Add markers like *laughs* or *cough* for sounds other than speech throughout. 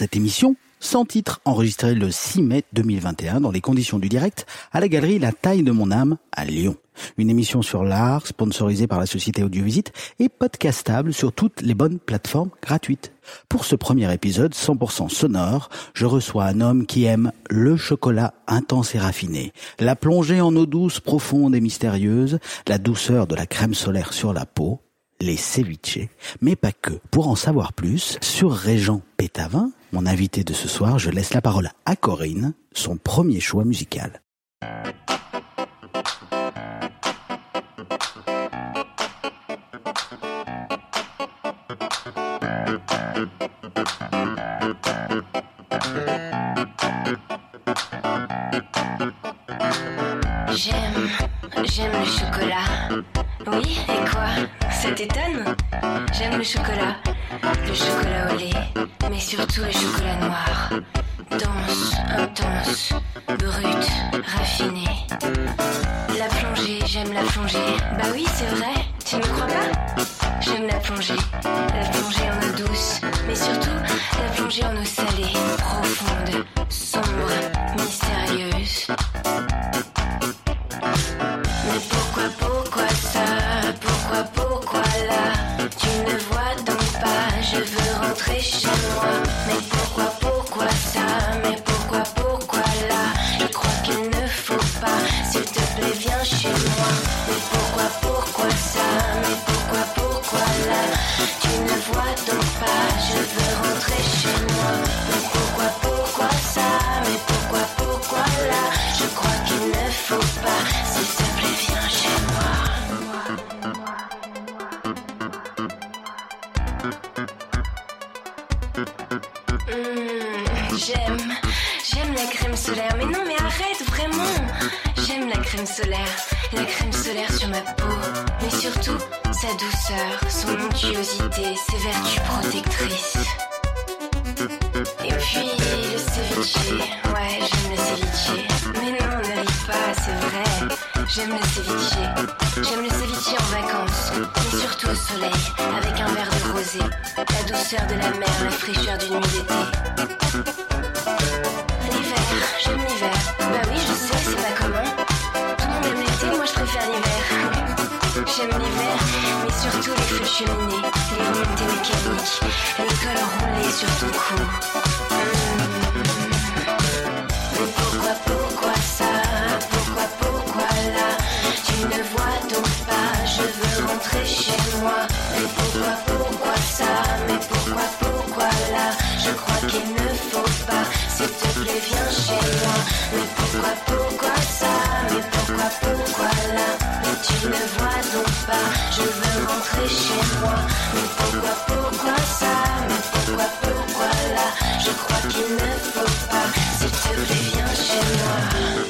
Cette émission sans titre, enregistrée le 6 mai 2021 dans les conditions du direct à la galerie La Taille de mon âme à Lyon. Une émission sur l'art, sponsorisée par la société Audiovisite et podcastable sur toutes les bonnes plateformes gratuites. Pour ce premier épisode 100% sonore, je reçois un homme qui aime le chocolat intense et raffiné, la plongée en eau douce profonde et mystérieuse, la douceur de la crème solaire sur la peau, les ceviches, mais pas que. Pour en savoir plus, sur Régent Pétavin, mon invité de ce soir, je laisse la parole à Corinne, son premier choix musical. J'aime, j'aime le chocolat. Oui, et quoi Ça t'étonne J'aime le chocolat. Le chocolat au lait, mais surtout le chocolat noir. Dense, intense, brut, raffiné. La plongée, j'aime la plongée. Bah oui, c'est vrai, tu ne me crois pas J'aime la plongée. La plongée en eau douce, mais surtout la plongée en eau salée, profonde, sombre, mystérieuse. Veux rentrer chez moi. Mais pourquoi, pourquoi ça? Mais pourquoi, pourquoi là? Je crois qu'il ne faut pas, s'il te plaît, viens chez moi. Mais pourquoi, pourquoi ça? Mais pourquoi, pourquoi là? Tu ne vois donc pas, je veux rentrer chez moi. Et puis, le ceviche. Ouais, j'aime le ceviche. Mais non, ne ris pas, c'est vrai. J'aime le ceviche. J'aime le ceviche en vacances. Mais surtout au soleil, avec un verre de rosé. La douceur de la mer, la fraîcheur d'une nuit d'été. L'hiver, j'aime l'hiver. Bah oui, je sais, c'est pas commun. Tout le monde aime l'été, moi je préfère l'hiver. J'aime l'hiver, mais surtout les feux de les remontées mécaniques, les sur ton cou. Mmh. Mais pourquoi, pourquoi ça? Pourquoi, pourquoi là? Tu ne vois donc pas, je veux rentrer chez moi. Mais pourquoi, pourquoi ça? Mais pourquoi, pourquoi là? Je crois qu'il ne faut pas, s'il te plaît, viens chez moi. Mais pourquoi, pourquoi ça? Mais pourquoi, pourquoi Ne vois donc pas, je veux rentrer chez moi. Mais pourquoi, pourquoi ça? Mais pourquoi, pourquoi là? Je crois qu'il ne faut pas, s'il te plaît, viens chez moi.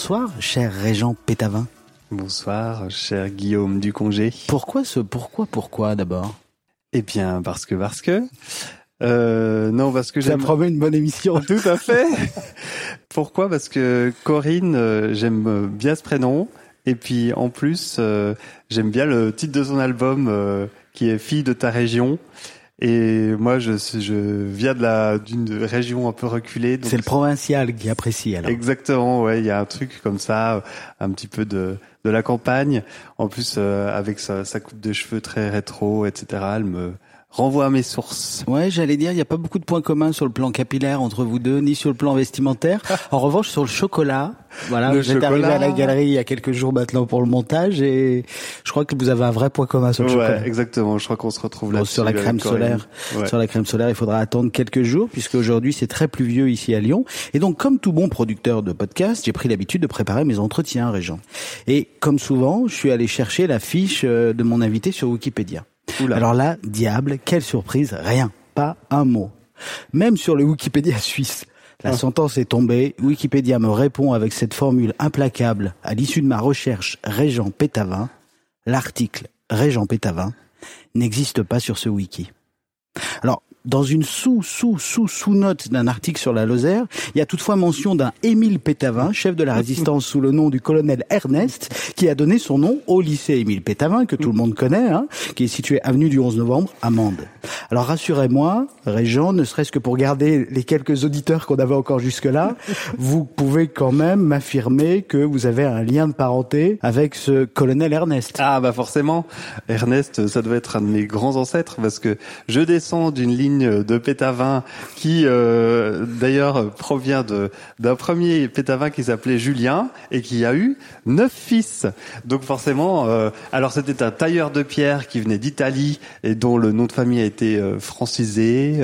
Bonsoir, cher Régent Pétavin. Bonsoir, cher Guillaume du congé. Pourquoi ce pourquoi pourquoi d'abord? Eh bien, parce que, parce que. Euh, non, parce que Ça promet une bonne émission. *laughs* Tout à fait. Pourquoi? Parce que Corinne, euh, j'aime bien ce prénom. Et puis, en plus, euh, j'aime bien le titre de son album euh, qui est Fille de ta région. Et moi, je, je viens de la d'une région un peu reculée. C'est le provincial qui apprécie alors. Exactement, ouais, il y a un truc comme ça, un petit peu de de la campagne. En plus, euh, avec sa, sa coupe de cheveux très rétro, etc. Elle me renvoie à mes sources. Ouais, j'allais dire, il n'y a pas beaucoup de points communs sur le plan capillaire entre vous deux, ni sur le plan vestimentaire. *laughs* En revanche, sur le chocolat, voilà, Le vous êtes arrivé à la galerie il y a quelques jours maintenant pour le montage et je crois que vous avez un vrai point commun sur le Ouais, chocolat. exactement. Je crois qu'on se retrouve là Bon, sur la crème solaire, sur la crème solaire, il faudra attendre quelques jours puisque aujourd'hui c'est très pluvieux ici à Lyon. Et donc, comme tout bon producteur de podcast, j'ai pris l'habitude de préparer mes entretiens, Régent. Et comme souvent, je suis allé chercher la fiche euh, de mon invité sur Wikipédia. Oula. Alors là, diable, quelle surprise, rien, pas un mot. Même sur le Wikipédia suisse, la sentence est tombée. Wikipédia me répond avec cette formule implacable à l'issue de ma recherche Régent Pétavin. L'article Régent Pétavin n'existe pas sur ce wiki. Alors, dans une sous sous sous sous note d'un article sur la Lozère, il y a toutefois mention d'un Émile Pétavin, chef de la résistance sous le nom du colonel Ernest, qui a donné son nom au lycée Émile Pétavin que tout le monde connaît, hein, qui est situé avenue du 11 novembre à Mende. Alors rassurez-moi, Régent, ne serait-ce que pour garder les quelques auditeurs qu'on avait encore jusque-là, vous pouvez quand même m'affirmer que vous avez un lien de parenté avec ce colonel Ernest. Ah bah forcément, Ernest, ça doit être un de mes grands ancêtres parce que je descends d'une ligne de Pétavin qui euh, d'ailleurs provient de d'un premier Pétavin qui s'appelait Julien et qui a eu neuf fils. Donc forcément, euh, alors c'était un tailleur de pierre qui venait d'Italie et dont le nom de famille a été euh, francisé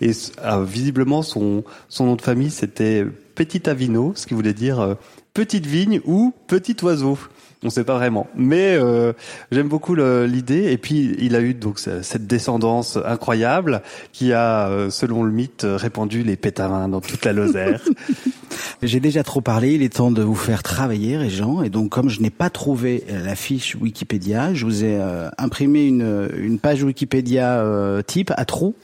et ah, visiblement son son nom de famille c'était Petit Avino, ce qui voulait dire petite vigne ou petit oiseau. On sait pas vraiment, mais euh, j'aime beaucoup l'idée. Et puis il a eu donc ce- cette descendance incroyable qui a, euh, selon le mythe, répandu les pétavins dans toute la Lozère. *laughs* J'ai déjà trop parlé, il est temps de vous faire travailler, Régent. Et donc, comme je n'ai pas trouvé euh, la fiche Wikipédia, je vous ai euh, imprimé une, page Wikipédia type à trous.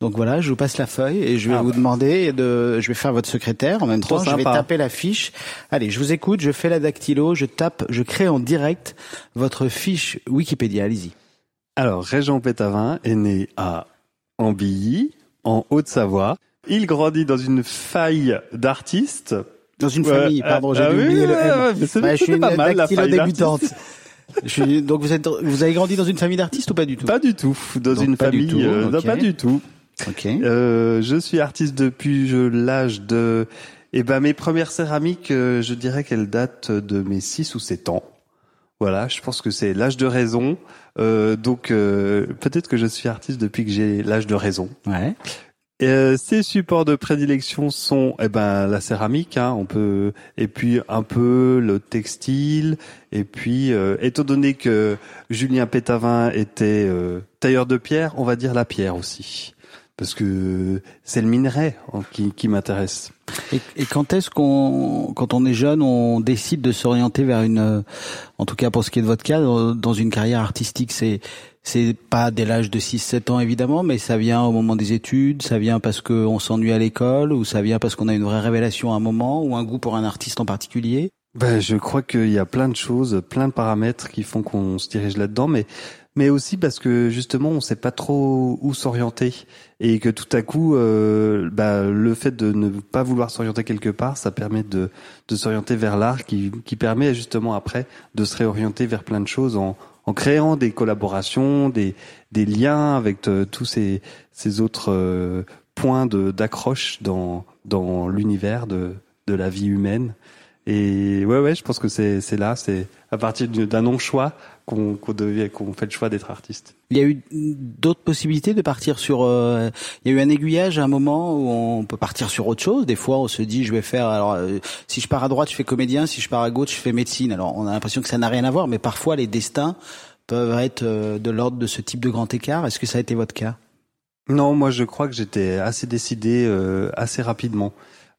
Donc voilà, je vous passe la feuille et je vais Ah vous bah. demander de, je vais faire votre secrétaire en même Trop temps. Je vais taper la fiche. Allez, je vous écoute. Je fais la dactylo, je tape, je crée en direct votre fiche Wikipédia. Allez-y. Alors Régent Pétavin est né à Ambilly, en Haute-Savoie. Il grandit dans une faille d'artistes. Dans une famille, pardon, j'ai ah oui, oublié le ouais, je suis une mal, la dactylo faille débutante. Je suis, donc vous êtes, vous avez grandi dans une famille d'artistes ou pas du tout? Pas du tout, dans Donc une famille, tout, euh, non, pas du tout. Ok. Euh, je suis artiste depuis l'âge de... Eh ben, mes premières céramiques, euh, je dirais qu'elles datent de mes 6 ou 7 ans. Voilà, je pense que c'est l'âge de raison. Euh, donc, euh, peut-être que je suis artiste depuis que j'ai l'âge de raison. Ouais. Et, euh, ces supports de prédilection sont eh ben la céramique, hein, on peut et puis un peu le textile et puis euh, étant donné que Julien Pétavin était tailleur de pierre, on va dire la pierre aussi parce que c'est le minerai hein, qui, qui m'intéresse. Et, et quand est-ce qu'on, quand on est jeune, on décide de s'orienter vers une, en tout cas pour ce qui est de votre cas, dans une carrière artistique, c'est, c'est pas dès l'âge de 6-7 ans évidemment, mais ça vient au moment des études, ça vient parce qu'on s'ennuie à l'école, ou ça vient parce qu'on a une vraie révélation à un moment, ou un goût pour un artiste en particulier? Ben, je crois qu'il y a plein de choses, plein de paramètres qui font qu'on se dirige là-dedans, mais mais aussi parce que justement on sait pas trop où s'orienter et que tout à coup, euh, bah, le fait de ne pas vouloir s'orienter quelque part, ça permet de de s'orienter vers l'art, qui qui permet justement après de se réorienter vers plein de choses en en créant des collaborations, des des liens avec euh, tous ces ces autres euh, points d'accroche dans dans l'univers de de la vie humaine. Et ouais, ouais, je pense que c'est là, c'est à partir du- d'un non choix qu'on fait le choix d'être artiste. Il y a eu d'autres possibilités de partir sur. euh, il y a eu un aiguillage à un moment où on peut partir sur autre chose. Des fois, on se dit, je vais faire. Alors, euh, si je pars à droite, je fais comédien. Si je pars à gauche, je fais médecine. Alors, on a l'impression que ça n'a rien à voir, mais parfois, les destins peuvent être euh, de l'ordre de ce type de grand écart. Est-ce que ça a été votre cas? Non, moi je crois que j'étais assez décidé assez rapidement.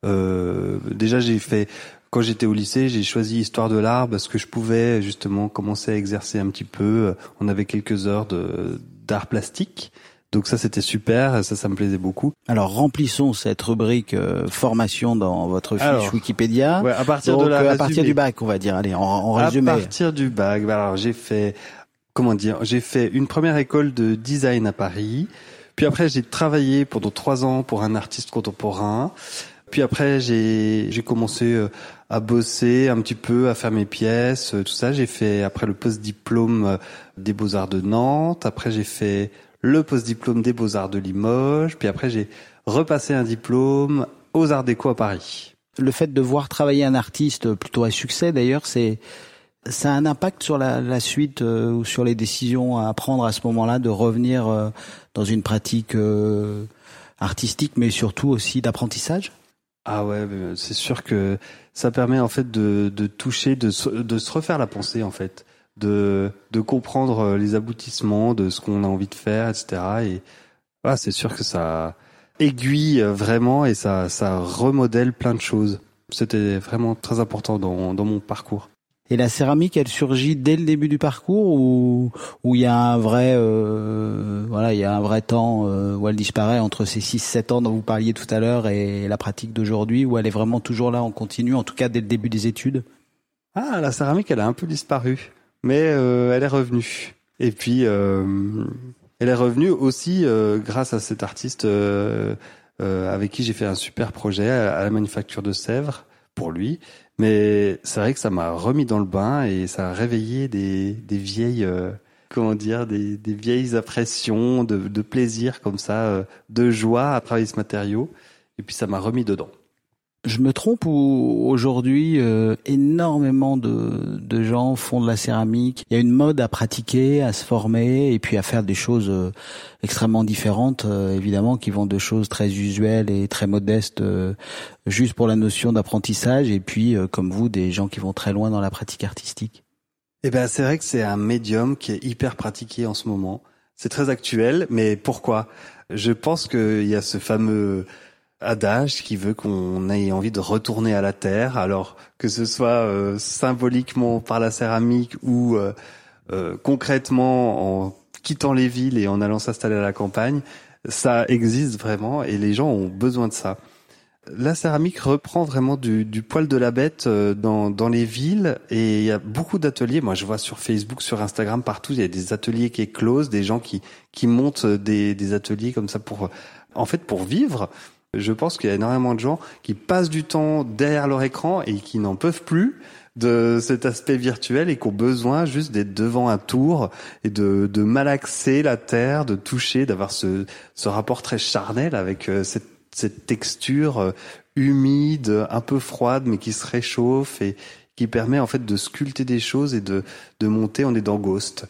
Euh, déjà, j'ai fait quand j'étais au lycée, j'ai choisi histoire de l'art parce que je pouvais justement commencer à exercer un petit peu. On avait quelques heures de d'art plastique. Donc ça c'était super, ça ça me plaisait beaucoup. Alors, remplissons cette rubrique euh, formation dans votre fiche Alors, Wikipédia. Ouais, à partir Donc, de la euh, à partir du bac, on va dire. Allez, en, en À résumé. partir du bac, bah alors j'ai fait, comment dire, j'ai fait une première école de design à Paris. Puis après, j'ai travaillé pendant trois ans pour un artiste contemporain. Puis après, j'ai j'ai commencé euh, à bosser un petit peu, à faire mes pièces, tout ça. J'ai fait après le post-diplôme des Beaux-Arts de Nantes. Après, j'ai fait le post-diplôme des Beaux-Arts de Limoges. Puis après, j'ai repassé un diplôme aux Arts Déco à Paris. Le fait de voir travailler un artiste plutôt à succès, d'ailleurs, c'est ça a un impact sur la, suite euh, ou sur les décisions à prendre à ce moment-là de revenir euh, dans une pratique euh, artistique, mais surtout aussi d'apprentissage? Ah ouais, c'est sûr que ça permet en fait de, de toucher, de, de se refaire la pensée en fait de, de comprendre euh, les aboutissements de ce qu'on a envie de faire, etc. Et ah, c'est sûr que ça aiguille euh, vraiment et ça, ça remodèle plein de choses. C'était vraiment très important dans, dans mon parcours. Et la céramique, elle surgit dès le début du parcours ou où il y a un vrai euh, voilà, il y a un vrai temps où elle disparaît entre ces 6 7 ans dont vous parliez tout à l'heure et la pratique d'aujourd'hui où elle est vraiment toujours là en continu en tout cas dès le début des études? Ah, la céramique, elle a un peu disparu mais euh, elle est revenue. Et puis, euh, elle est revenue aussi euh, grâce à cet artiste avec qui j'ai fait un super projet à, la manufacture de Sèvres pour lui. Mais c'est vrai que ça m'a remis dans le bain et ça a réveillé des, vieilles, comment dire, des, vieilles impressions de, plaisir comme ça, de joie à travailler ce matériau. Et puis ça m'a remis dedans. Je me trompe ou aujourd'hui euh, énormément de, gens font de la céramique. Il y a une mode à pratiquer, à se former et puis à faire des choses euh, extrêmement différentes, euh, évidemment, qui vont de choses très usuelles et très modestes, juste pour la notion d'apprentissage, et puis comme vous, des gens qui vont très loin dans la pratique artistique. Eh ben, c'est vrai que c'est un médium qui est hyper pratiqué en ce moment. C'est très actuel, mais pourquoi? Je pense qu'il y a ce fameux adage qui veut qu'on ait envie de retourner à la terre, alors que ce soit euh, symboliquement par la céramique ou euh, euh, concrètement en quittant les villes et en allant s'installer à la campagne, ça existe vraiment et les gens ont besoin de ça. La céramique reprend vraiment du, du poil de la bête dans, dans les villes et il y a beaucoup d'ateliers. Moi, je vois sur Facebook, sur Instagram, partout, il y a des ateliers qui éclosent, des gens qui, qui montent des, des ateliers comme ça pour, en fait, pour vivre. Je pense qu'il y a énormément de gens qui passent du temps derrière leur écran et qui n'en peuvent plus de cet aspect virtuel et qui ont besoin juste d'être devant un tour et de, de malaxer la terre, de toucher, d'avoir ce, ce rapport très charnel avec euh, cette, cette texture euh, humide, un peu froide, mais qui se réchauffe et qui permet en fait de sculpter des choses et de, de monter. On est dans Ghost.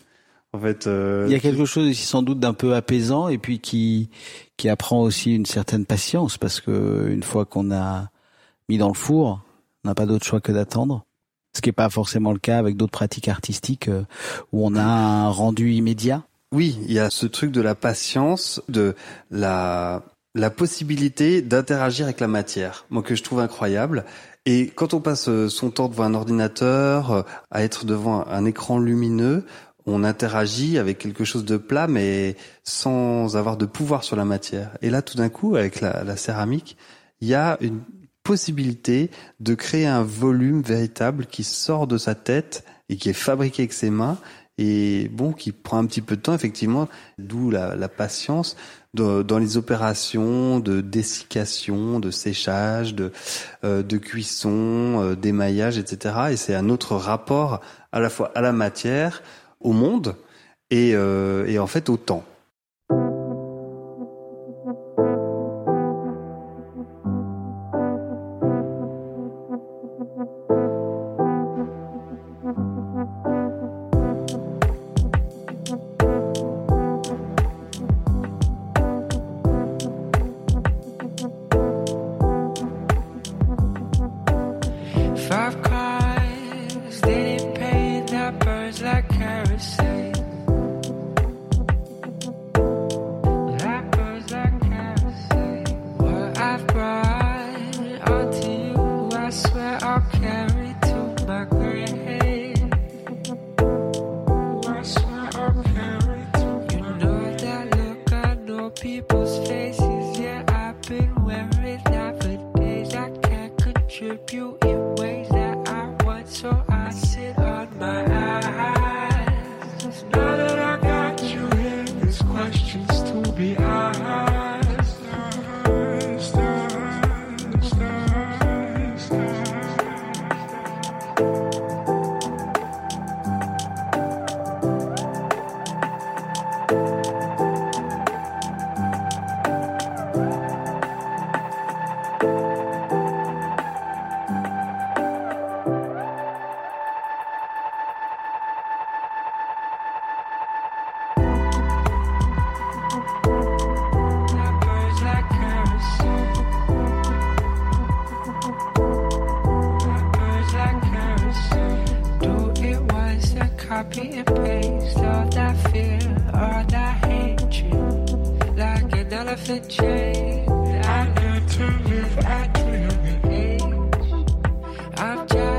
En fait, euh, il y a quelque chose ici sans doute d'un peu apaisant et puis qui qui apprend aussi une certaine patience parce que une fois qu'on a mis dans le four, on n'a pas d'autre choix que d'attendre. Ce qui n'est pas forcément le cas avec d'autres pratiques artistiques euh, où on a un rendu immédiat. Oui, il y a ce truc de la patience, de la la possibilité d'interagir avec la matière, moi que je trouve incroyable. Et quand on passe euh, son temps devant un ordinateur, à être devant un écran lumineux, on interagit avec quelque chose de plat, mais sans avoir de pouvoir sur la matière. Et là, tout d'un coup, avec la, céramique, il y a une possibilité de créer un volume véritable qui sort de sa tête et qui est fabriqué avec ses mains et bon, qui prend un petit peu de temps, effectivement, d'où la, patience dans les opérations de dessiccation, de séchage, de, euh, cuisson, euh, d'émaillage, etc. Et c'est un autre rapport à la fois à la matière, au monde et, euh, et en fait au temps. like kerosene. I just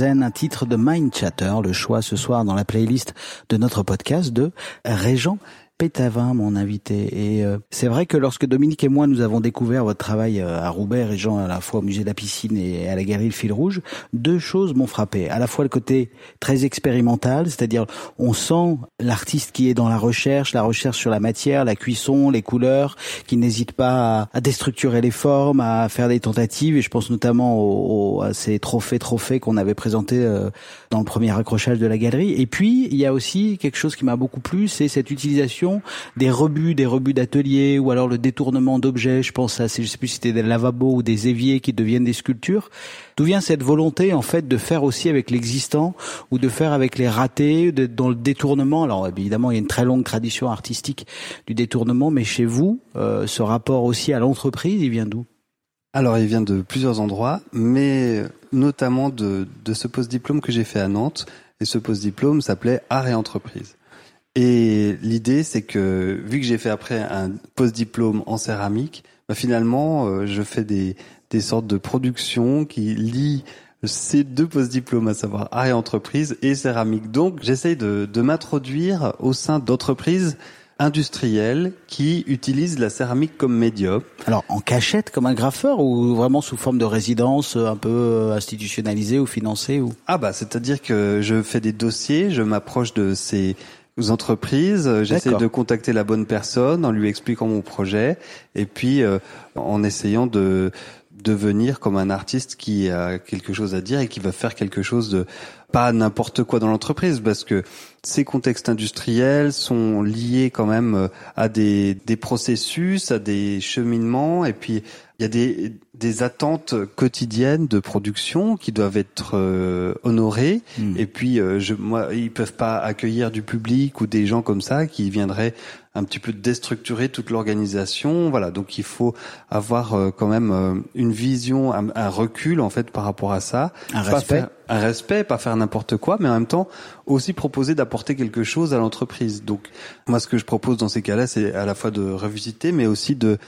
Un titre de Mind Chatter, le choix ce soir dans la playlist de notre podcast de Régent Pétavin, mon invité. Et euh, c'est vrai que lorsque Dominique et moi nous avons découvert votre travail euh, à Roubaix, Régent à la fois au musée de la piscine et à la galerie Le Fil Rouge, deux choses m'ont frappé. À la fois le côté très expérimental, c'est-à-dire on sent l'artiste qui est dans la recherche, la recherche sur la matière, la cuisson, les couleurs, qui n'hésite pas à, déstructurer les formes, à faire des tentatives. Et je pense notamment à ces trophées trophées qu'on avait présentés euh, dans le premier accrochage de la galerie. Et puis il y a aussi quelque chose qui m'a beaucoup plu, c'est cette utilisation des rebuts, des rebuts d'atelier, ou alors le détournement d'objets. Je pense à, je sais plus si c'était des lavabos ou des éviers qui deviennent des sculptures. D'où vient cette volonté en fait de faire aussi avec l'existant ou de faire avec les ratés, dans le détournement? Alors évidemment, il y a une très longue tradition artistique du détournement, mais chez vous, euh, ce rapport aussi à l'entreprise, il vient d'où? Alors, il vient de plusieurs endroits, mais notamment de, de ce post-diplôme que j'ai fait à Nantes. Et ce post-diplôme s'appelait Art et entreprise. Et l'idée, c'est que vu que j'ai fait après un post-diplôme en céramique, bah, finalement, euh, je fais des, des sortes de productions qui lient ces deux post-diplômes, à savoir art et entreprise et céramique. Donc, j'essaye de, de m'introduire au sein d'entreprises industrielles qui utilisent la céramique comme médium. Alors en cachette comme un graffeur ou vraiment sous forme de résidence un peu euh, institutionnalisée ou financée ou? Ah bah c'est-à-dire que je fais des dossiers, je m'approche de ces entreprises, euh, j'essaie de contacter la bonne personne en lui expliquant mon projet et puis euh, en essayant de devenir comme un artiste qui a quelque chose à dire et qui va faire quelque chose de pas n'importe quoi dans l'entreprise parce que ces contextes industriels sont liés quand même euh, à des, des processus, à des cheminements et puis il y a des, des attentes quotidiennes de production qui doivent être euh, honorées Hmm. et puis, euh, je, moi, ils peuvent pas accueillir du public ou des gens comme ça qui viendraient un petit peu déstructurer toute l'organisation. Voilà, donc il faut avoir euh, quand même une vision, un, un recul en fait par rapport à ça. Un Pas respect. faire- un respect, pas faire n'importe quoi, mais en même temps aussi proposer d'apporter quelque chose à l'entreprise. Donc, moi, ce que je propose dans ces cas-là, c'est à la fois de revisiter, mais aussi de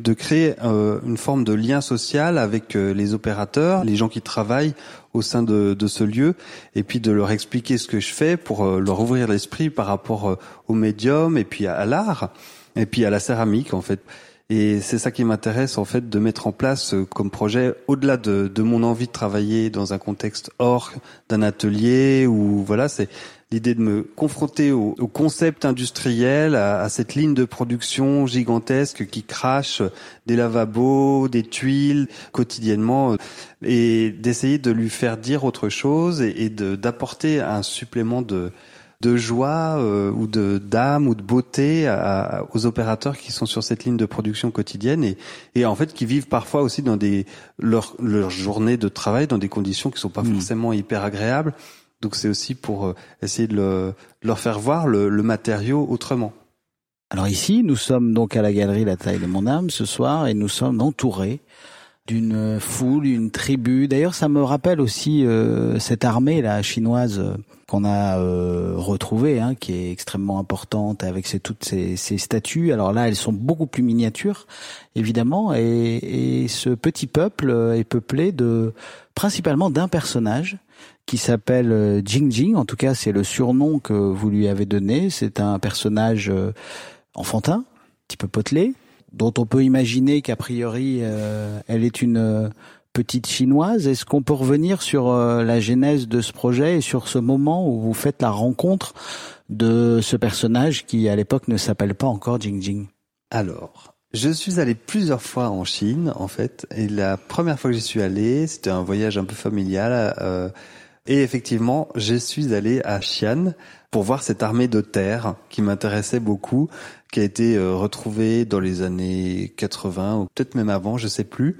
de créer euh, une forme de lien social avec euh, les opérateurs, les gens qui travaillent au sein de, de ce lieu, et puis de leur expliquer ce que je fais pour euh, leur ouvrir l'esprit par rapport euh, au médium et puis à, à l'art, et puis à la céramique en fait. Et c'est ça qui m'intéresse en fait de mettre en place euh, comme projet, au-delà de, de mon envie de travailler dans un contexte hors d'un atelier ou voilà, c'est l'idée de me confronter au, au concept industriel, à, à cette ligne de production gigantesque qui crache des lavabos, des tuiles quotidiennement, et d'essayer de lui faire dire autre chose et, d'apporter un supplément de de joie euh, ou de d'âme ou de beauté à- aux opérateurs qui sont sur cette ligne de production quotidienne et, et en fait qui vivent parfois aussi dans des leur leur journée de travail dans des conditions qui sont pas Mm. forcément hyper agréables. Donc c'est aussi pour euh, essayer de, le- de leur faire voir le, matériau autrement. Alors ici, nous sommes donc à la galerie La Taille de mon âme ce soir et nous sommes entourés d'une foule, une tribu. D'ailleurs, ça me rappelle aussi euh, cette armée là chinoise euh, qu'on a retrouvée, hein, qui est extrêmement importante avec ces, toutes ces, statues. Alors là, elles sont beaucoup plus miniatures, évidemment, et, et ce petit peuple est peuplé de principalement d'un personnage qui s'appelle euh, Jing Jing. En tout cas, c'est le surnom que vous lui avez donné. C'est un personnage euh, enfantin, un petit peu potelé, dont on peut imaginer qu'a priori euh, elle est une petite chinoise. Est-ce qu'on peut revenir sur la genèse de ce projet et sur ce moment où vous faites la rencontre de ce personnage qui à l'époque ne s'appelle pas encore Jing Jing? Alors, je suis allé plusieurs fois en Chine, en fait, et la première fois que j'y suis allé, c'était un voyage un peu familial. euh, et effectivement, je suis allé à Xi'an pour voir cette armée de terre qui m'intéressait beaucoup, qui a été euh, retrouvée dans les années 80 ou peut-être même avant, je sais plus,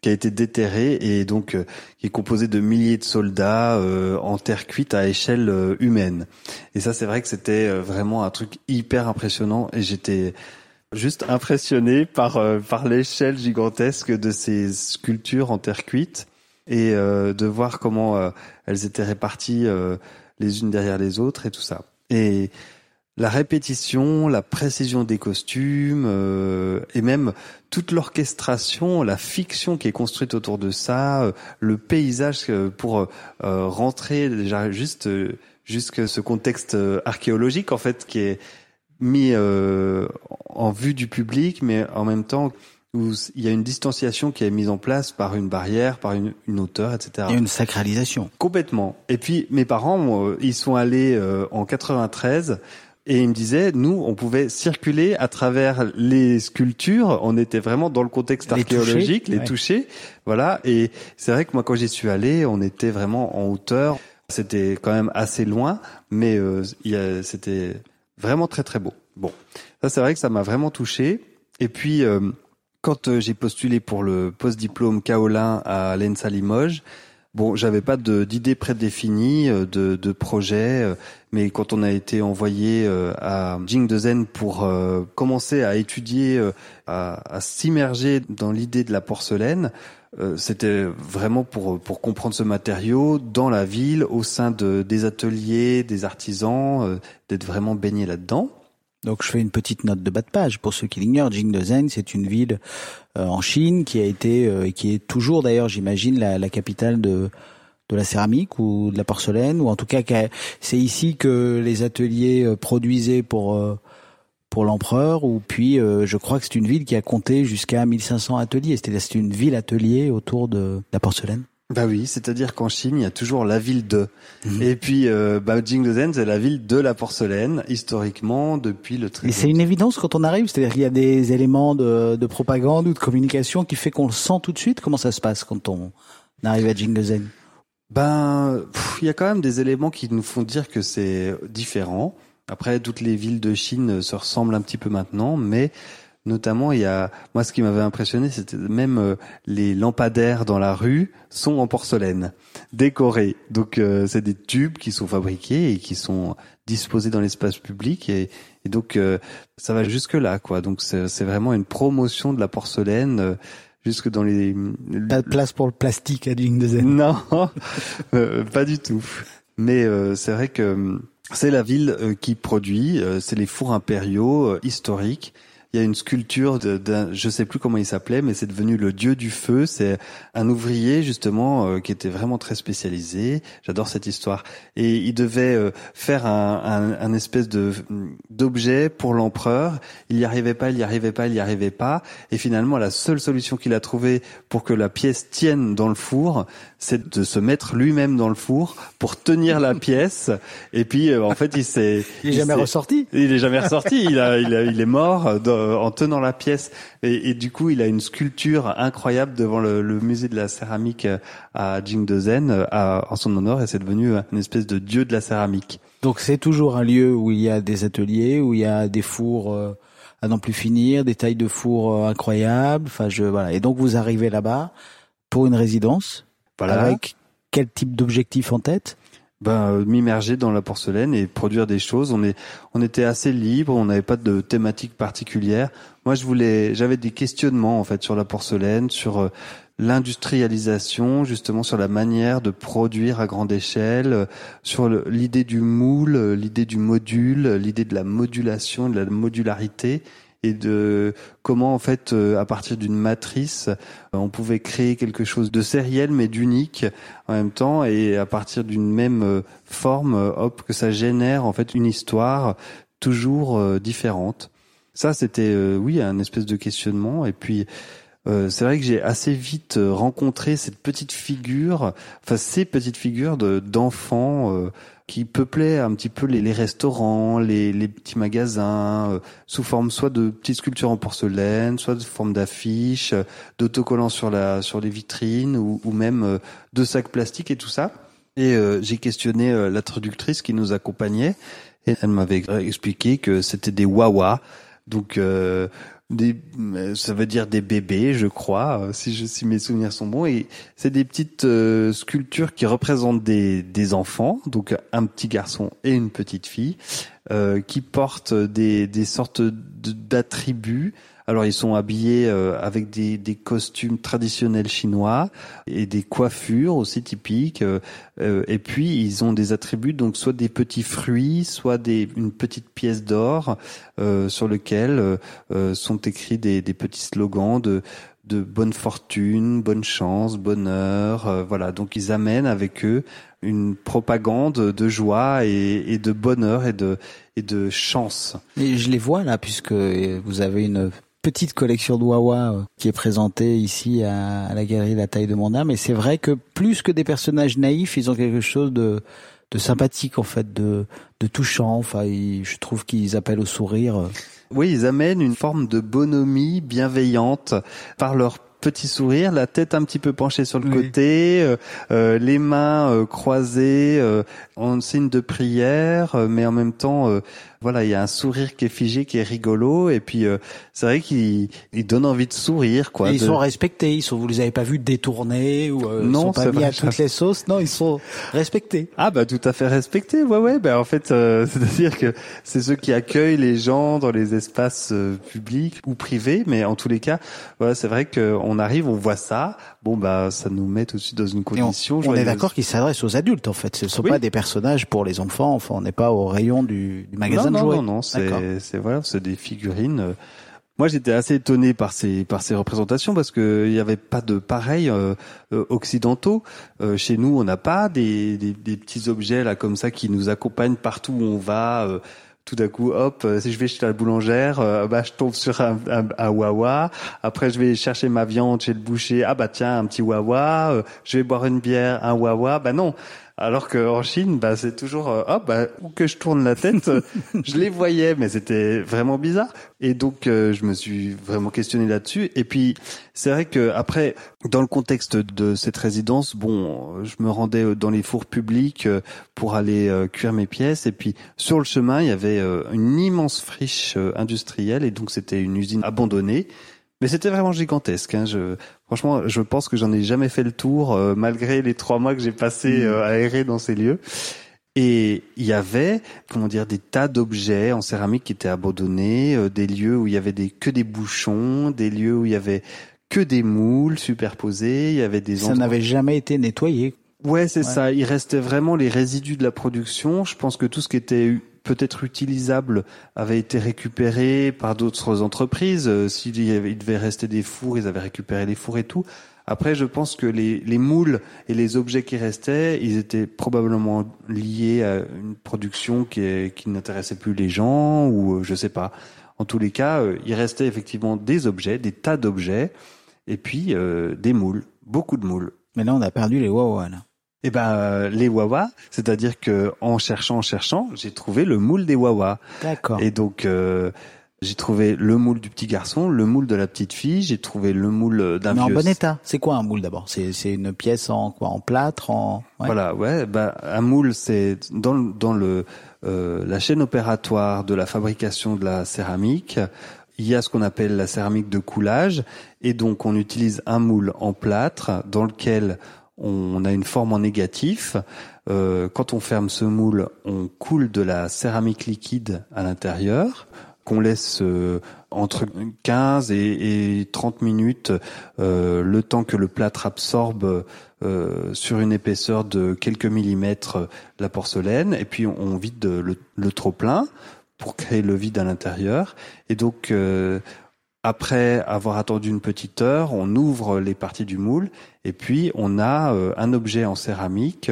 qui a été déterrée et donc euh, qui est composée de milliers de soldats euh, en terre cuite à échelle euh, humaine. Et ça, c'est vrai que c'était vraiment un truc hyper impressionnant et j'étais juste impressionné par euh, par l'échelle gigantesque de ces sculptures en terre cuite et euh, de voir comment euh, elles étaient réparties euh, les unes derrière les autres et tout ça. Et la répétition, la précision des costumes euh, et même toute l'orchestration, la fiction qui est construite autour de ça, euh, le paysage pour rentrer déjà juste jusque ce contexte archéologique en fait qui est mis euh, en vue du public, mais en même temps où il y a une distanciation qui est mise en place par une barrière, par une, une hauteur, etc. Il y a une sacralisation. Complètement. Et puis mes parents, moi, ils sont allés euh, en 93 et ils me disaient, nous, on pouvait circuler à travers les sculptures. On était vraiment dans le contexte Les archéologique, toucher, les ouais. toucher, voilà. Et c'est vrai que moi, quand j'y suis allé, on était vraiment en hauteur. C'était quand même assez loin, mais euh, c'était vraiment très très beau. Bon, ça c'est vrai que ça m'a vraiment touché. Et puis euh, quand euh, j'ai postulé pour le post-diplôme Kaolin à l'ENSA Limoges, bon, j'avais pas d'idée prédéfinie euh, de, de projet, mais quand on a été envoyé à Jingdezhen pour commencer à étudier, à, à s'immerger dans l'idée de la porcelaine, c'était vraiment pour pour comprendre ce matériau dans la ville, au sein de des ateliers, des artisans, d'être vraiment baigné là-dedans. Donc je fais une petite note de bas de page pour ceux qui l'ignorent. Jingdezhen, c'est une ville euh, en Chine qui a été euh, et qui est toujours d'ailleurs, j'imagine, la, la capitale de de la céramique ou de la porcelaine ou en tout cas c'est ici que les ateliers euh, produisaient pour euh, pour l'empereur ou puis euh, je crois que c'est une ville qui a compté jusqu'à 1500 ateliers. C'est-à-dire c'est une ville atelier autour de la porcelaine. Bah oui, c'est-à-dire qu'en Chine, il y a toujours la ville de. Et puis, euh, bah, Jingdezhen, c'est la ville de la porcelaine, historiquement, depuis le très Et c'est une évidence quand on arrive, c'est-à-dire qu'il y a des éléments de, de propagande ou de communication qui fait qu'on le sent tout de suite. Comment ça se passe quand on arrive à Jingdezhen? Ben, il y a quand même des éléments qui nous font dire que c'est différent. Après, toutes les villes de Chine se ressemblent un petit peu maintenant, mais notamment, il y a, moi, ce qui m'avait impressionné, c'était même euh, les lampadaires dans la rue sont en porcelaine, décorés. Donc, euh, c'est des tubes qui sont fabriqués et qui sont disposés dans l'espace public et, et donc euh, ça va jusque là, quoi. Donc, c'est vraiment une promotion de la porcelaine. euh, jusque dans les Pas de place pour le plastique à Jingdezhen. non, *laughs* euh, pas du tout. Mais euh, c'est vrai que c'est la ville qui produit, euh, c'est les fours impériaux euh, historiques. Il y a une sculpture d'un, je sais plus comment il s'appelait, mais c'est devenu le dieu du feu. C'est un ouvrier justement euh, qui était vraiment très spécialisé. J'adore cette histoire. Et il devait euh, faire un, un, un espèce de d'objet pour l'empereur. Il y arrivait pas, il y arrivait pas, il y arrivait pas. Et finalement, la seule solution qu'il a trouvée pour que la pièce tienne dans le four, c'est de se mettre lui-même dans le four pour tenir la *laughs* pièce. Et puis, euh, en fait, il s'est Il est jamais s'est- ressorti. il est jamais ressorti. Il, a, il, a- il est mort euh, en tenant la pièce. Et, et du coup, il a une sculpture incroyable devant le, le musée de la céramique euh, à Jingdezhen euh, en son honneur. Et c'est devenu une espèce de dieu de la céramique. Donc c'est toujours un lieu où il y a des ateliers, où il y a des fours euh, à n'en plus finir, des tailles de fours euh, incroyables. Enfin, je voilà. Et donc vous arrivez là-bas pour une résidence Voilà. avec quel type d'objectif en tête? Ben, euh, m'immerger dans la porcelaine et produire des choses. On est, on était assez libre, on n'avait pas de thématique particulière. Moi, je voulais, j'avais des questionnements en fait sur la porcelaine, sur euh, l'industrialisation, justement sur la manière de produire à grande échelle, euh, sur l'idée du moule, l'idée du module, l'idée de la modulation, de la modularité et de comment en fait euh, à partir d'une matrice euh, on pouvait créer quelque chose de sériel mais d'unique en même temps et à partir d'une même euh, forme hop que ça génère en fait une histoire toujours différente. Ça c'était oui un espèce de questionnement et puis euh, c'est vrai que j'ai assez vite euh, rencontré cette petite figure, enfin ces petites figures de d'enfants euh, qui peuplaient un petit peu les, les restaurants, les, les petits magasins, euh, sous forme soit de petites sculptures en porcelaine, soit de forme d'affiches, d'autocollants sur la sur les vitrines, ou, ou même euh, de sacs plastiques et tout ça. Et euh, j'ai questionné la traductrice qui nous accompagnait, et elle m'avait expliqué que c'était des wawa, donc des, euh, ça veut dire des bébés, je crois, euh, si, je, si mes souvenirs sont bons. Et c'est des petites euh, sculptures qui représentent des, des enfants, donc un petit garçon et une petite fille, euh, qui portent des, des sortes d'attributs. Alors ils sont habillés euh, avec des, des costumes traditionnels chinois et des coiffures aussi typiques. euh, euh, et puis ils ont des attributs, donc soit des petits fruits, soit des, une petite pièce d'or euh, sur lequel euh, sont écrits des, des petits slogans de de bonne fortune, bonne chance, bonheur, voilà. Donc ils amènent avec eux une propagande de joie et, et de bonheur et de et de chance. Et je les vois là, puisque vous avez une petite collection de Wawa euh, qui est présentée ici à, à la galerie La Taille de Mon Âme. Et c'est vrai que plus que des personnages naïfs, ils ont quelque chose de, de sympathique en fait, de, de touchant. Enfin, ils- je trouve qu'ils appellent au sourire. Oui, ils amènent une forme de bonhomie bienveillante par leur petit sourire, la tête un petit peu penchée sur le Oui. côté, euh, euh, les mains euh, croisées euh, en signe de prière, mais en même temps, euh, voilà, il y a un sourire qui est figé, qui est rigolo, et puis euh, c'est vrai qu'il il donne envie de sourire, quoi. Et ils de- sont respectés. Ils sont, vous les avez pas vus détournés ou euh, ils Non, sont pas mis à toutes les sauces. Non, ils sont respectés. Ah bah tout à fait respecté, ouais ouais. Ben en fait, euh, *laughs* c'est-à-dire que c'est ceux qui accueillent les gens dans les espaces euh, publics ou privés, mais en tous les cas, voilà, c'est vrai qu'on arrive, on voit ça. Bon bah ça nous met tout de suite dans une Et on, condition. on est d'accord qu'ils s'adressent aux adultes en fait. Ce ne sont Oui. pas des personnages pour les enfants. Enfin, on n'est pas au rayon du, du magasin non, non, non, non, c'est c'est voilà, c'est des figurines. Moi, j'étais assez étonné par ces par ces représentations parce que il n'y avait pas de pareil euh, euh, occidentaux. Euh, chez nous, on n'a pas des, des des petits objets là comme ça qui nous accompagnent partout où on va. euh, tout d'un coup, hop, euh, si je vais chez la boulangère, euh, bah je tombe sur un, un, un wawa. Après, je vais chercher ma viande chez le boucher. Ah bah tiens, un petit wawa. Euh, je vais boire une bière, un wawa. Bah non. Alors qu'en Chine, bah c'est toujours, euh, hop, bah, où que je tourne la tête, euh, *laughs* je les voyais, mais c'était vraiment bizarre. Et donc, euh, je me suis vraiment questionné là-dessus. Et puis, c'est vrai que après, dans le contexte de cette résidence, bon, je me rendais dans les fours publics euh, pour aller euh, cuire mes pièces. Et puis, sur le chemin, il y avait euh, une immense friche euh, industrielle, et donc c'était une usine abandonnée. Mais c'était vraiment gigantesque. Hein. Je, franchement, je pense que j'en ai jamais fait le tour, euh, malgré les trois mois que j'ai passé euh, à errer dans ces lieux. Et il y avait, comment dire, des tas d'objets en céramique qui étaient abandonnés, euh, des lieux où il y avait des, que des bouchons, des lieux où il y avait que des moules superposés, il y avait des Ça endroits- n'avait jamais été nettoyé. Ouais, c'est Ouais. ça. Il restait vraiment les résidus de la production. Je pense que tout ce qui était peut-être utilisable avait été récupéré par d'autres entreprises. Euh, S'il y avait- devait rester des fours, ils avaient récupéré les fours et tout. Après, je pense que les, les moules et les objets qui restaient, ils étaient probablement liés à une production qui, qui n'intéressait plus les gens ou euh, je sais pas. En tous les cas, euh, il restait effectivement des objets, des tas d'objets, et puis euh, des moules, beaucoup de moules. Mais là, on a perdu les Wawa. Là. Eh ben euh, les Wawa, c'est-à-dire que en cherchant, en cherchant, j'ai trouvé le moule des Wawa. D'accord. Et donc euh, j'ai trouvé le moule du petit garçon, le moule de la petite fille, j'ai trouvé le moule d'un Mais en vieux. bon état. C'est quoi un moule d'abord? C'est c'est une pièce en quoi? En plâtre En ouais. Voilà, ouais, bah un moule c'est dans le- dans le euh, la chaîne opératoire de la fabrication de la céramique. Il y a ce qu'on appelle la céramique de coulage, et donc on utilise un moule en plâtre dans lequel on a une forme en négatif. Euh, quand on ferme ce moule, on coule de la céramique liquide à l'intérieur qu'on laisse euh, entre 15 et, et 30 minutes euh, le temps que le plâtre absorbe euh, sur une épaisseur de quelques millimètres euh, la porcelaine et puis on, on vide le, le trop plein pour créer le vide à l'intérieur et donc euh, après avoir attendu une petite heure, on ouvre les parties du moule et puis on a euh, un objet en céramique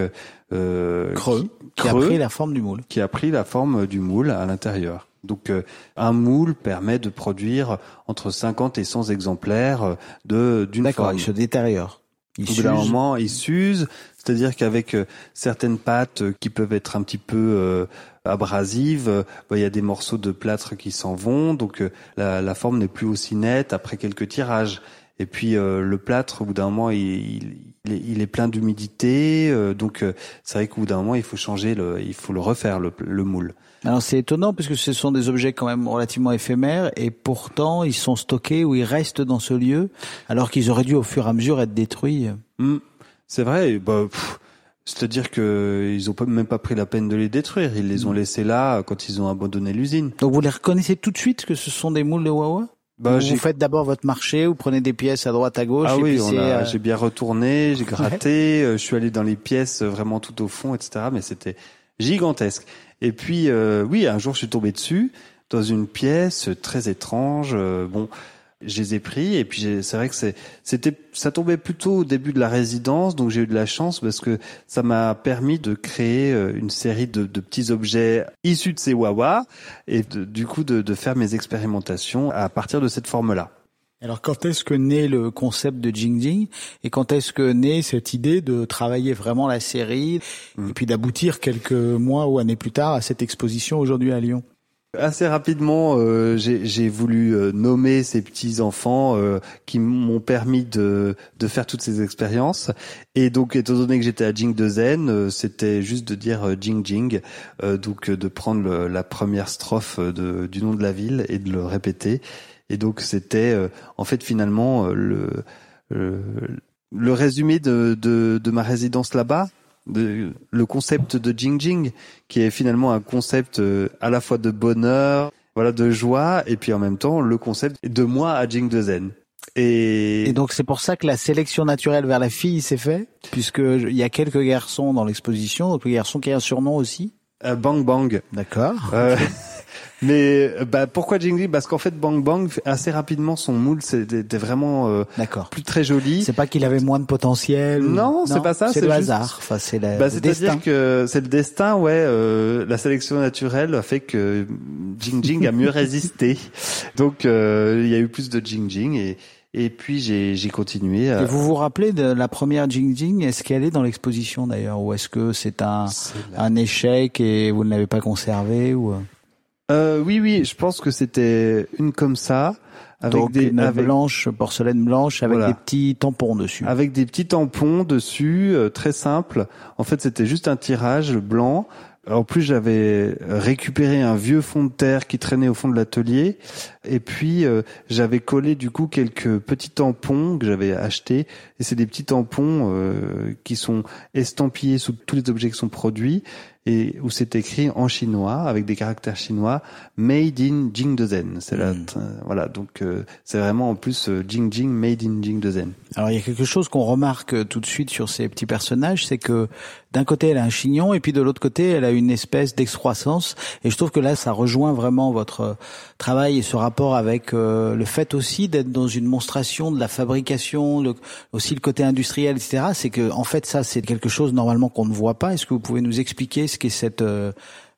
euh, creux, qui- qui a pris la forme du moule. qui a pris la forme du moule à l'intérieur. Donc euh, un moule permet de produire entre 50 et 100 exemplaires euh, de d'une D'accord, forme. il se détériore. Il Au bout d'un moment, il s'use, c'est-à-dire qu'avec euh, certaines pâtes euh, qui peuvent être un petit peu euh, abrasives, euh, bah, il y a des morceaux de plâtre qui s'en vont, donc la, la forme n'est plus aussi nette après quelques tirages. Et puis euh, le plâtre, au bout d'un moment, il, il, il est, il est plein d'humidité, euh, donc euh, c'est vrai qu'au bout d'un moment, il faut changer, le, il faut le refaire le, le moule. Alors c'est étonnant parce que ce sont des objets quand même relativement éphémères et pourtant ils sont stockés ou ils restent dans ce lieu alors qu'ils auraient dû au fur et à mesure être détruits. Hmm, c'est vrai. Bah, c'est-à-dire que ils ont même pas pris la peine de les détruire. Ils les ont laissés là quand ils ont abandonné l'usine. Donc vous les reconnaissez tout de suite que ce sont des moules de Wawa? Bah, Vous faites d'abord votre marché, vous prenez des pièces à droite à gauche Ah et oui, euh, j'ai bien retourné, j'ai *laughs* gratté, euh, je suis allé dans les pièces euh, vraiment tout au fond, etc. Mais c'était gigantesque. Et puis, euh, oui, un jour, je suis tombé dessus dans une pièce très étrange. euh, bon, je les ai pris et puis c'est vrai que c'était, ça tombait plutôt au début de la résidence, donc j'ai eu de la chance parce que ça m'a permis de créer euh, une série de, de petits objets issus de ces Wawa et du coup de, de faire mes expérimentations à partir de cette forme-là. Alors quand est-ce que naît le concept de Jing Jing et quand est-ce que naît cette idée de travailler vraiment la série Mm. et puis d'aboutir quelques mois ou années plus tard à cette exposition aujourd'hui à Lyon? Assez rapidement, euh, j'ai j'ai voulu euh, nommer ces petits enfants euh, qui m'ont permis de, de faire toutes ces expériences. Et donc, étant donné que j'étais à Jing de Zen, euh, c'était juste de dire euh, Jing Jing, euh, donc de prendre le- la première strophe de, du nom de la ville et de le répéter. Et donc, c'était euh, en fait finalement euh, le, le le résumé de, de, de ma résidence là-bas, de, le concept de Jing Jing, qui est finalement un concept euh, à la fois de bonheur, voilà, de joie, et puis en même temps le concept de moi à Jing de Zen. Et, Et donc c'est pour ça que la sélection naturelle vers la fille s'est fait puisque il y a quelques garçons dans l'exposition, donc le garçon qui a un surnom aussi. euh, Bang Bang. D'accord. Euh, *laughs* mais euh, bah, pourquoi Jing Jing Parce qu'en fait Bang Bang assez rapidement son moule c'était vraiment euh, D'accord. plus très joli. C'est pas qu'il avait moins de potentiel. ou- Non, c'est pas ça, C'est le juste- hasard. Enfin, c'est la- Bah, le destin. que c'est le destin, ouais. euh, la sélection naturelle a fait que Jing Jing a mieux *laughs* résisté. Donc euh, il y a eu plus de Jing Jing et et puis j'ai j'ai continué. à- Et vous vous rappelez de la première Jing Jing? Est-ce qu'elle est dans l'exposition d'ailleurs, ou est-ce que c'est un un échec et vous ne l'avez pas conservé ou Euh, oui, oui, je pense que c'était une comme ça, avec donc des une avec, blanche porcelaine blanche avec Voilà. des petits tampons dessus. avec des petits tampons dessus, euh, très simple. En fait, c'était juste un tirage blanc. En plus, j'avais récupéré un vieux fond de terre qui traînait au fond de l'atelier, et puis euh, j'avais collé du coup quelques petits tampons que j'avais achetés. Et c'est des petits tampons euh, qui sont estampillés sous tous les objets qui sont produits et où c'est écrit en chinois avec des caractères chinois Made in Jingdezhen. C'est la Mm. tra- voilà donc euh, c'est vraiment en plus euh, Jing Jing Made in Jingdezhen. Alors il y a quelque chose qu'on remarque euh, tout de suite sur ces petits personnages, c'est que d'un côté elle a un chignon et puis de l'autre côté elle a une espèce d'excroissance. Et je trouve que là ça rejoint vraiment votre euh, travail et ce rapport avec euh, le fait aussi d'être dans une monstration de la fabrication, aussi le côté industriel, etc. C'est que en fait ça c'est quelque chose normalement qu'on ne voit pas. Est-ce que vous pouvez nous expliquer ce qu'est cette euh,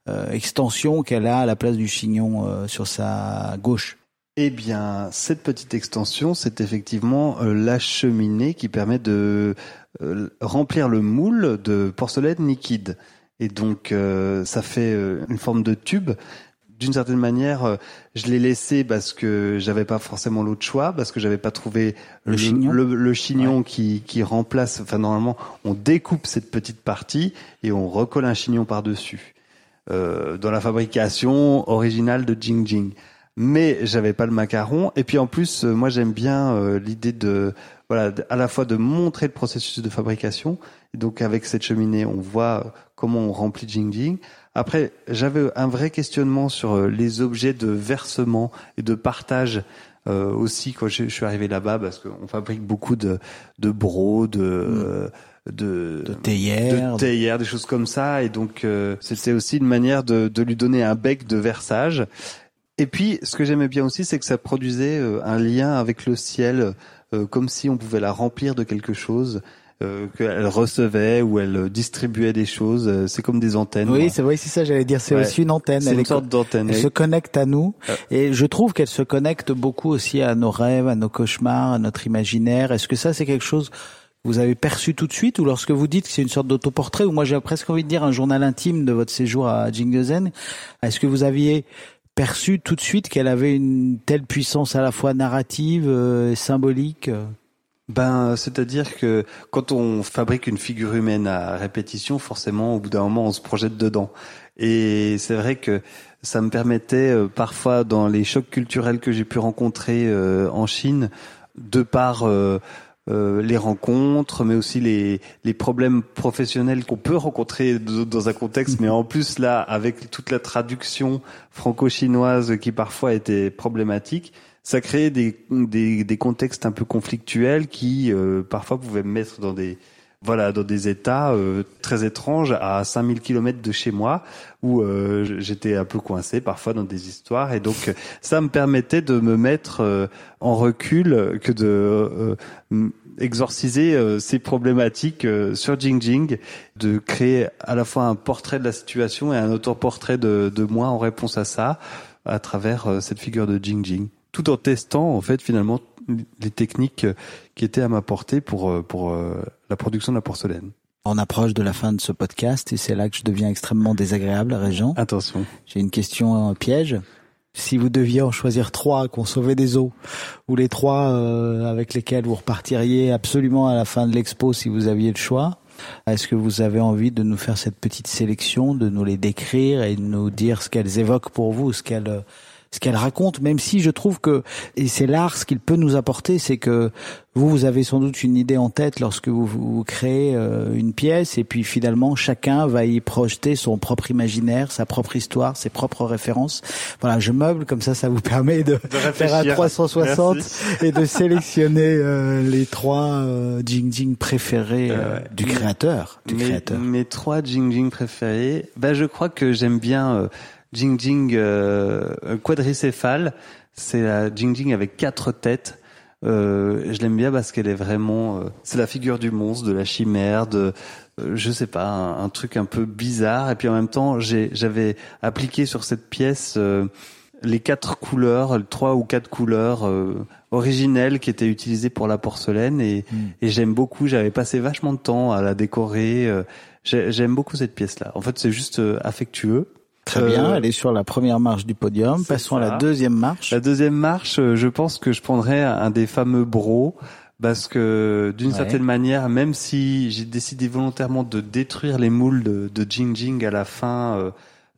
euh, extension qu'elle a à la place du chignon sur sa gauche? Eh bien, cette petite extension, c'est effectivement la cheminée qui permet de remplir le moule de porcelaine liquide. Et donc, ça fait une forme de tube. D'une certaine manière, euh, je l'ai laissé parce que j'avais pas forcément l'autre choix, parce que j'avais pas trouvé Le chignon le, le chignon qui, qui remplace. Enfin, normalement, on découpe cette petite partie et on recolle un chignon par dessus. Euh, dans la fabrication originale de Jing Jing mais j'avais pas le macaron. Et puis en plus, euh, moi j'aime bien euh, l'idée de voilà à la fois de montrer le processus de fabrication. Et donc avec cette cheminée, on voit comment on remplit Jing Jing. Après, j'avais un vrai questionnement sur euh, les objets de versement et de partage. euh, aussi quand je, je suis arrivé là-bas parce qu'on fabrique beaucoup de de bro de euh, de, De théière, de des choses comme ça. Et donc, euh, c'était aussi une manière de, de lui donner un bec de versage. Et puis, ce que j'aimais bien aussi, c'est que ça produisait euh, un lien avec le ciel, euh, comme si on pouvait la remplir de quelque chose. Euh, qu'elle recevait ou elle distribuait des choses. Euh, C'est comme des antennes. Oui, c'est vrai, c'est ça, j'allais dire, c'est Ouais. aussi une antenne. C'est une sorte d'antenne. Elle se connecte à nous Euh. et je trouve qu'elle se connecte beaucoup aussi à nos rêves, à nos cauchemars, à notre imaginaire. Est-ce que ça c'est quelque chose que vous avez perçu tout de suite ou lorsque vous dites que c'est une sorte d'autoportrait ou moi j'ai presque envie de dire un journal intime de votre séjour à Jingdezhen, est-ce que vous aviez perçu tout de suite qu'elle avait une telle puissance à la fois narrative euh, et symbolique Ben, c'est-à-dire que quand on fabrique une figure humaine à répétition, forcément, au bout d'un moment, on se projette dedans. Et c'est vrai que ça me permettait euh, parfois, dans les chocs culturels que j'ai pu rencontrer euh, en Chine, de par euh, euh, les rencontres, mais aussi les, les problèmes professionnels qu'on peut rencontrer dans un contexte, mais en plus là, avec toute la traduction franco-chinoise qui parfois était problématique, ça créait des, des, des contextes un peu conflictuels qui euh, parfois pouvaient me mettre dans des voilà dans des états euh, très étranges à 5000 kilomètres de chez moi où euh, j'étais un peu coincé parfois dans des histoires et donc ça me permettait de me mettre euh, en recul que de euh, exorciser euh, ces problématiques euh, sur Jing Jing, de créer à la fois un portrait de la situation et un autoportrait de, de moi en réponse à ça à travers euh, cette figure de Jing Jing tout en testant en fait finalement les techniques euh, qui étaient à ma portée pour euh, pour euh, la production de la porcelaine. On approche de la fin de ce podcast et c'est là que je deviens extrêmement désagréable, Régent. Attention. J'ai une question euh, piège. Si vous deviez en choisir trois qu'on sauvait des eaux, ou les trois euh, avec lesquels vous repartiriez absolument à la fin de l'expo si vous aviez le choix, est-ce que vous avez envie de nous faire cette petite sélection, de nous les décrire et de nous dire ce qu'elles évoquent pour vous, ce qu'elles euh, ce qu'elles racontent, même si je trouve que, et c'est l'art, ce qu'il peut nous apporter, c'est que vous, vous avez sans doute une idée en tête lorsque vous, vous créez euh, une pièce, et puis finalement, chacun va y projeter son propre imaginaire, sa propre histoire, ses propres références. Voilà, je meuble, comme ça, ça vous *laughs* permet de, faire un réfléchir. 360 Merci. et de *laughs* sélectionner euh, les trois euh, Jing Jing préférés euh, Euh, du créateur. Du mes, créateur. mes trois Jing Jing préférés, ben je crois que j'aime bien euh, Jing Jing euh, quadricéphale. C'est la Jing Jing avec quatre têtes. Euh, je l'aime bien parce qu'elle est vraiment, euh, c'est la figure du monstre, de la chimère, de, euh, je sais pas, un, un truc un peu bizarre. Et puis en même temps, j'ai, j'avais appliqué sur cette pièce euh, les quatre couleurs, trois ou quatre couleurs euh, originelles qui étaient utilisées pour la porcelaine et, Mm. et j'aime beaucoup. J'avais passé vachement de temps à la décorer. euh, j'ai- j'aime beaucoup cette pièce-là. En fait, c'est juste affectueux. Très bien, Euh, elle est sur la première marche du podium. Passons à la deuxième marche. La deuxième marche, euh, je pense que je prendrais un des fameux bros parce que d'une Ouais. certaine manière, même si j'ai décidé volontairement de détruire les moules de, de Jing Jing à la fin euh,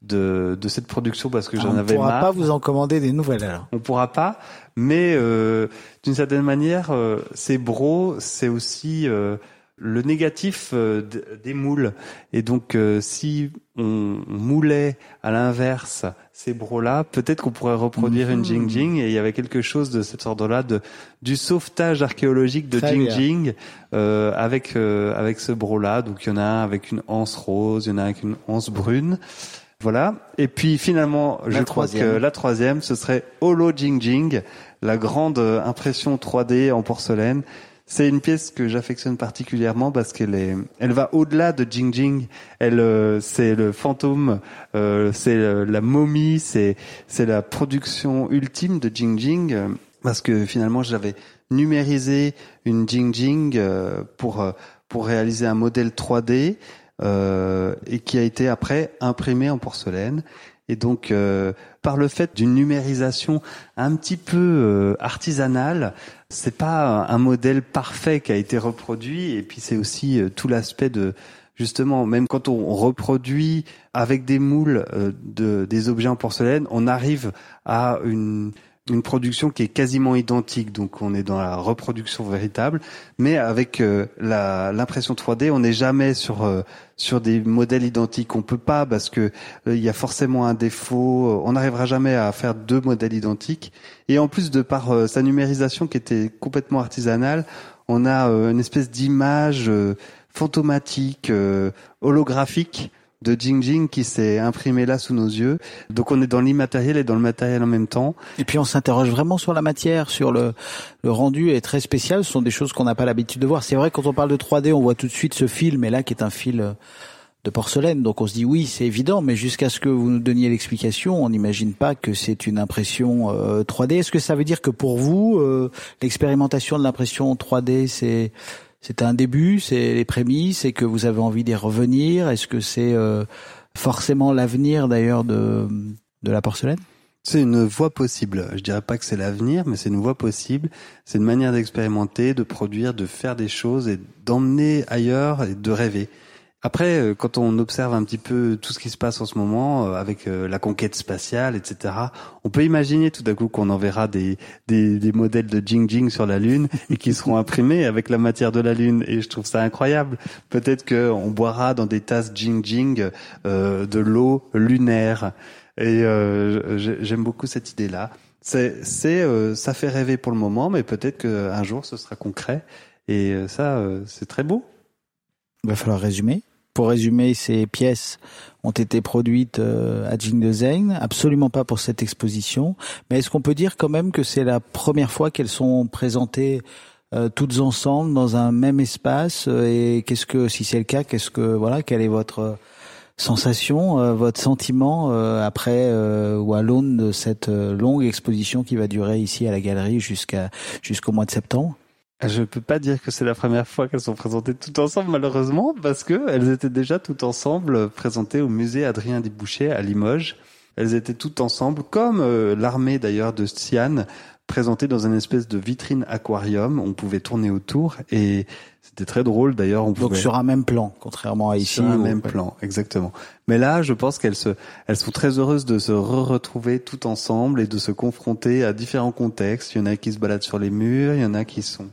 de, de cette production parce que j'en on ne avais pourra marre. pas vous en commander des nouvelles alors. On pourra pas, mais euh, d'une certaine manière, euh, ces bros, c'est aussi euh, le négatif euh, des moules. Et donc, euh, si on moulait à l'inverse ces bros-là, peut-être qu'on pourrait reproduire Mhm. une Jing Jing. Et il y avait quelque chose de cette sorte-là de du sauvetage archéologique de Très Jing bien. Jing euh, avec euh, avec ce bro-là. Donc, il y en a un avec une anse rose, il y en a un avec une anse brune. Voilà. Et puis finalement, La je crois que la troisième, ce serait Holo Jing Jing, la grande euh, impression 3D en porcelaine. C'est une pièce que j'affectionne particulièrement parce qu'elle est, elle va au-delà de Jing Jing. Elle, euh, c'est le fantôme, euh, c'est euh, la momie, c'est, c'est la production ultime de Jing Jing. Parce que finalement, j'avais numérisé une Jing Jing pour pour réaliser un modèle 3D euh, et qui a été après imprimé en porcelaine. Et donc, euh, par le fait d'une numérisation un petit peu euh, artisanale, c'est pas un modèle parfait qui a été reproduit. Et puis, c'est aussi euh, tout l'aspect de justement, même quand on reproduit avec des moules euh, de, des objets en porcelaine, on arrive à une une production qui est quasiment identique, donc on est dans la reproduction véritable, mais avec euh, l'impression 3D, on n'est jamais sur euh, sur des modèles identiques. On peut pas parce que euh, il y a forcément un défaut. On n'arrivera jamais à faire deux modèles identiques. Et en plus de par euh, sa numérisation qui était complètement artisanale, on a euh, une espèce d'image euh, fantomatique, euh, holographique de Jing Jing qui s'est imprimé là sous nos yeux. Donc on est dans l'immatériel et dans le matériel en même temps. Et puis on s'interroge vraiment sur la matière, sur le, le rendu est très spécial. Ce sont des choses qu'on n'a pas l'habitude de voir. C'est vrai quand on parle de 3D, on voit tout de suite ce film, et là qui est un fil euh, de porcelaine. Donc on se dit oui, c'est évident, mais jusqu'à ce que vous nous donniez l'explication, on n'imagine pas que c'est une impression euh, 3D. Est-ce que ça veut dire que pour vous, euh, l'expérimentation de l'impression 3D, c'est c'est un début, c'est les prémices, et que vous avez envie d'y revenir Est-ce que c'est euh, forcément l'avenir d'ailleurs de, de la porcelaine? C'est une voie possible. Je dirais pas que c'est l'avenir, mais c'est une voie possible. C'est une manière d'expérimenter, de produire, de faire des choses et d'emmener ailleurs et de rêver. Après, euh, quand on observe un petit peu tout ce qui se passe en ce moment euh, avec euh, la conquête spatiale, etc., on peut imaginer tout d'un coup qu'on enverra des, des, des modèles de Jing Jing sur la Lune *laughs* et qui seront imprimés avec la matière de la Lune. Et je trouve ça incroyable. Peut-être qu'on boira dans des tasses Jing Jing euh, de l'eau lunaire. Et euh, j'ai- j'aime beaucoup cette idée-là. C'est, euh, ça fait rêver pour le moment, mais peut-être qu'un jour ce sera concret. Et ça, c'est très beau. Il va falloir résumer. Pour résumer, ces pièces ont été produites euh, à Jingdezheng, absolument pas pour cette exposition. Mais est-ce qu'on peut dire quand même que c'est la première fois qu'elles sont présentées euh, toutes ensemble dans un même espace? Euh, Et qu'est-ce que, si c'est le cas, qu'est-ce que voilà, quelle est votre euh, sensation, euh, votre sentiment euh, après euh, ou à l'aune de cette longue exposition qui va durer ici à la galerie jusqu'à jusqu'au mois de septembre? Je peux pas dire que c'est la première fois qu'elles sont présentées toutes ensemble, malheureusement, parce que elles étaient déjà toutes ensemble présentées au musée Adrien Desbouchers à Limoges. Elles étaient toutes ensemble, comme euh, l'armée d'ailleurs de Sian, présentée dans une espèce de vitrine aquarium. On pouvait tourner autour et c'était très drôle d'ailleurs. On Donc pouvait sur un même plan, contrairement à ici. sur un même plan, exactement. Mais là, je pense qu'elles se, elles sont très heureuses de se re-retrouver tout ensemble et de se confronter à différents contextes. Il y en a qui se baladent sur les murs, il y en a qui sont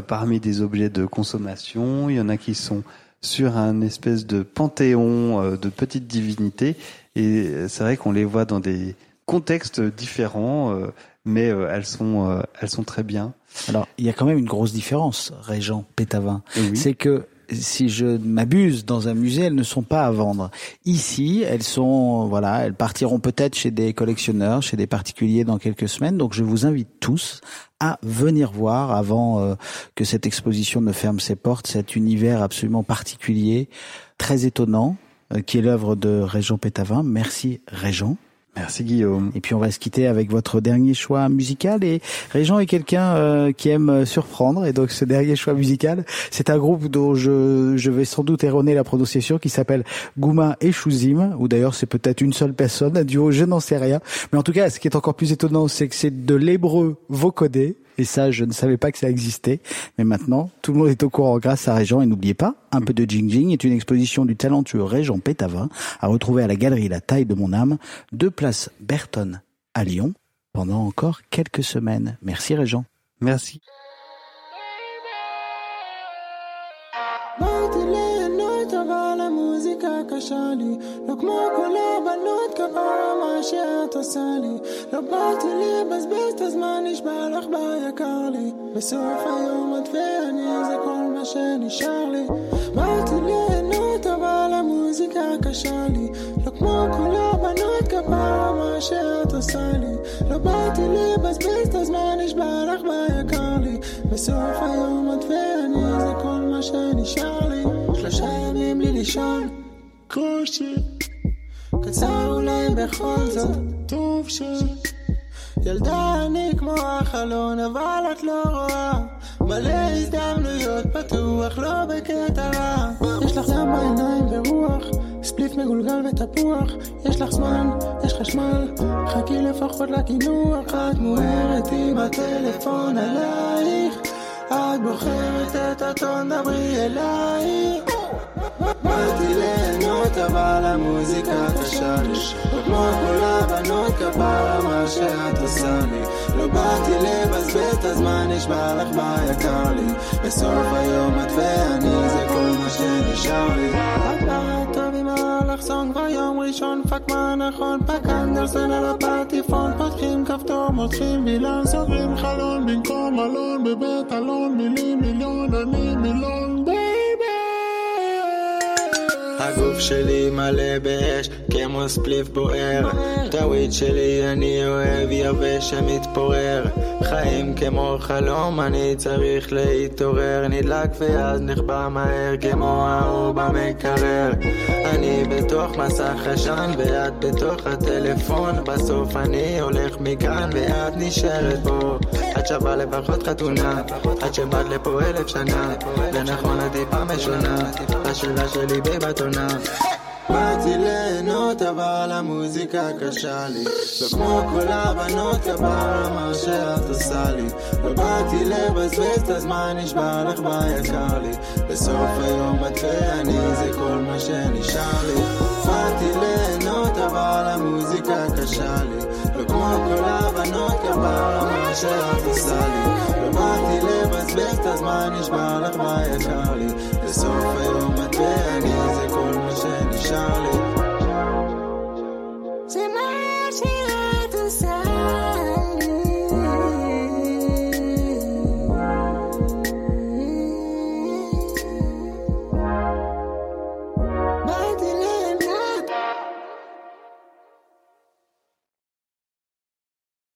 parmi des objets de consommation, il y en a qui sont sur un espèce de panthéon euh, de petites divinités. Et c'est vrai qu'on les voit dans des contextes différents, euh, mais euh, elles sont, euh, elles sont très bien. Alors, il y a quand même une grosse différence, Régent Pétavin. Oui. C'est que si je m'abuse, dans un musée, elles ne sont pas à vendre. Ici, elles sont, voilà, elles partiront peut-être chez des collectionneurs, chez des particuliers dans quelques semaines. Donc, je vous invite tous à venir voir avant euh, que cette exposition ne ferme ses portes, cet univers absolument particulier, très étonnant, euh, qui est l'œuvre de Régent Pétavin. Merci, Régent. Merci Guillaume. Et puis on va se quitter avec votre dernier choix musical. Et Régent est quelqu'un euh, qui aime euh, surprendre. Et donc ce dernier choix musical, c'est un groupe dont je, je vais sans doute erroner la prononciation, qui s'appelle Gouma et Chouzim. Ou d'ailleurs c'est peut-être une seule personne, un duo, je n'en sais rien. Mais en tout cas, ce qui est encore plus étonnant, c'est que c'est de l'hébreu vocodé. Et ça, je ne savais pas que ça existait. Mais maintenant, tout le monde est au courant grâce à Régent. Et n'oubliez pas, un peu de Jing Jing est une exposition du talentueux Régent Pétavin à retrouver à la galerie La Taille de mon âme, de place Berton à Lyon, pendant encore quelques semaines. Merci Régent. Merci. המוזיקה קשה לי לא כמו כל הבנות כפרה מה שאת עושה לי לא באתי לבזבז את הזמן נשבע לך ביקר לי בסוף היום את ואני זה כל מה שנשאר לי באתי ליהנות אבל המוזיקה קשה לי לא כמו כל הבנות כפרה מה שאת עושה לי לא באתי לבזבז את הזמן נשבע לך ביקר לי בסוף היום את ואני זה כל מה שנשאר לי שלושה ימים לישון. קושי. קצר אולי בכל זאת. טוב ש... ילדה אני כמו החלון אבל את לא רואה. מלא הזדמנויות פתוח לא בקטע רע. יש לך דם בעיניים ורוח ספליף מגולגל ותפוח. יש לך זמן, יש חשמל חכי לפחות לקינוח. את מוארת עם הטלפון עלייך. את בוחרת את הטון דברי אליי באתי ליהנות אבל המוזיקה קשה לי לא כמו כל הבנות כפרה מה שאת עושה לי לא באתי לבזבז את הזמן נשבע לך ביקר לי בסוף היום את ואני זה כל מה שנשאר לי האלכסון כבר יום ראשון פאק מה נכון פאק אנדרסון על הפטיפון פותחים כפתור מותחים וילן סוגרים חלון במקום מלון בבית אלון מילים מיליון אני מילון הגוף שלי מלא באש, כמו ספליף בוער. את הוויד שלי אני אוהב יבש שמתפורר. חיים כמו חלום, אני צריך להתעורר. נדלק ואז נחבא מהר, כמו ההוא במקרר. אני בתוך מסך עשן, ואת בתוך הטלפון. בסוף אני הולך מכאן, ואת נשארת פה. את שווה לפחות חתונה, את שבאת לפה אלף שנה. ונכון, את טיפה משונה, השאלה שלי בבטונה. באתי ליהנות אבל המוזיקה קשה לי לא כמו כל הבנות כבר מה שאת עושה לי לא באתי לבזבז את הזמן נשבע לך ביקר לי בסוף היום את ואני זה כל מה שנשאר לי באתי ליהנות אבל המוזיקה קשה לי לא כמו כל הבנות כבר מה שאת עושה לי לא באתי לבזבז את הזמן נשבע לך ביקר לי i'm sorry Say my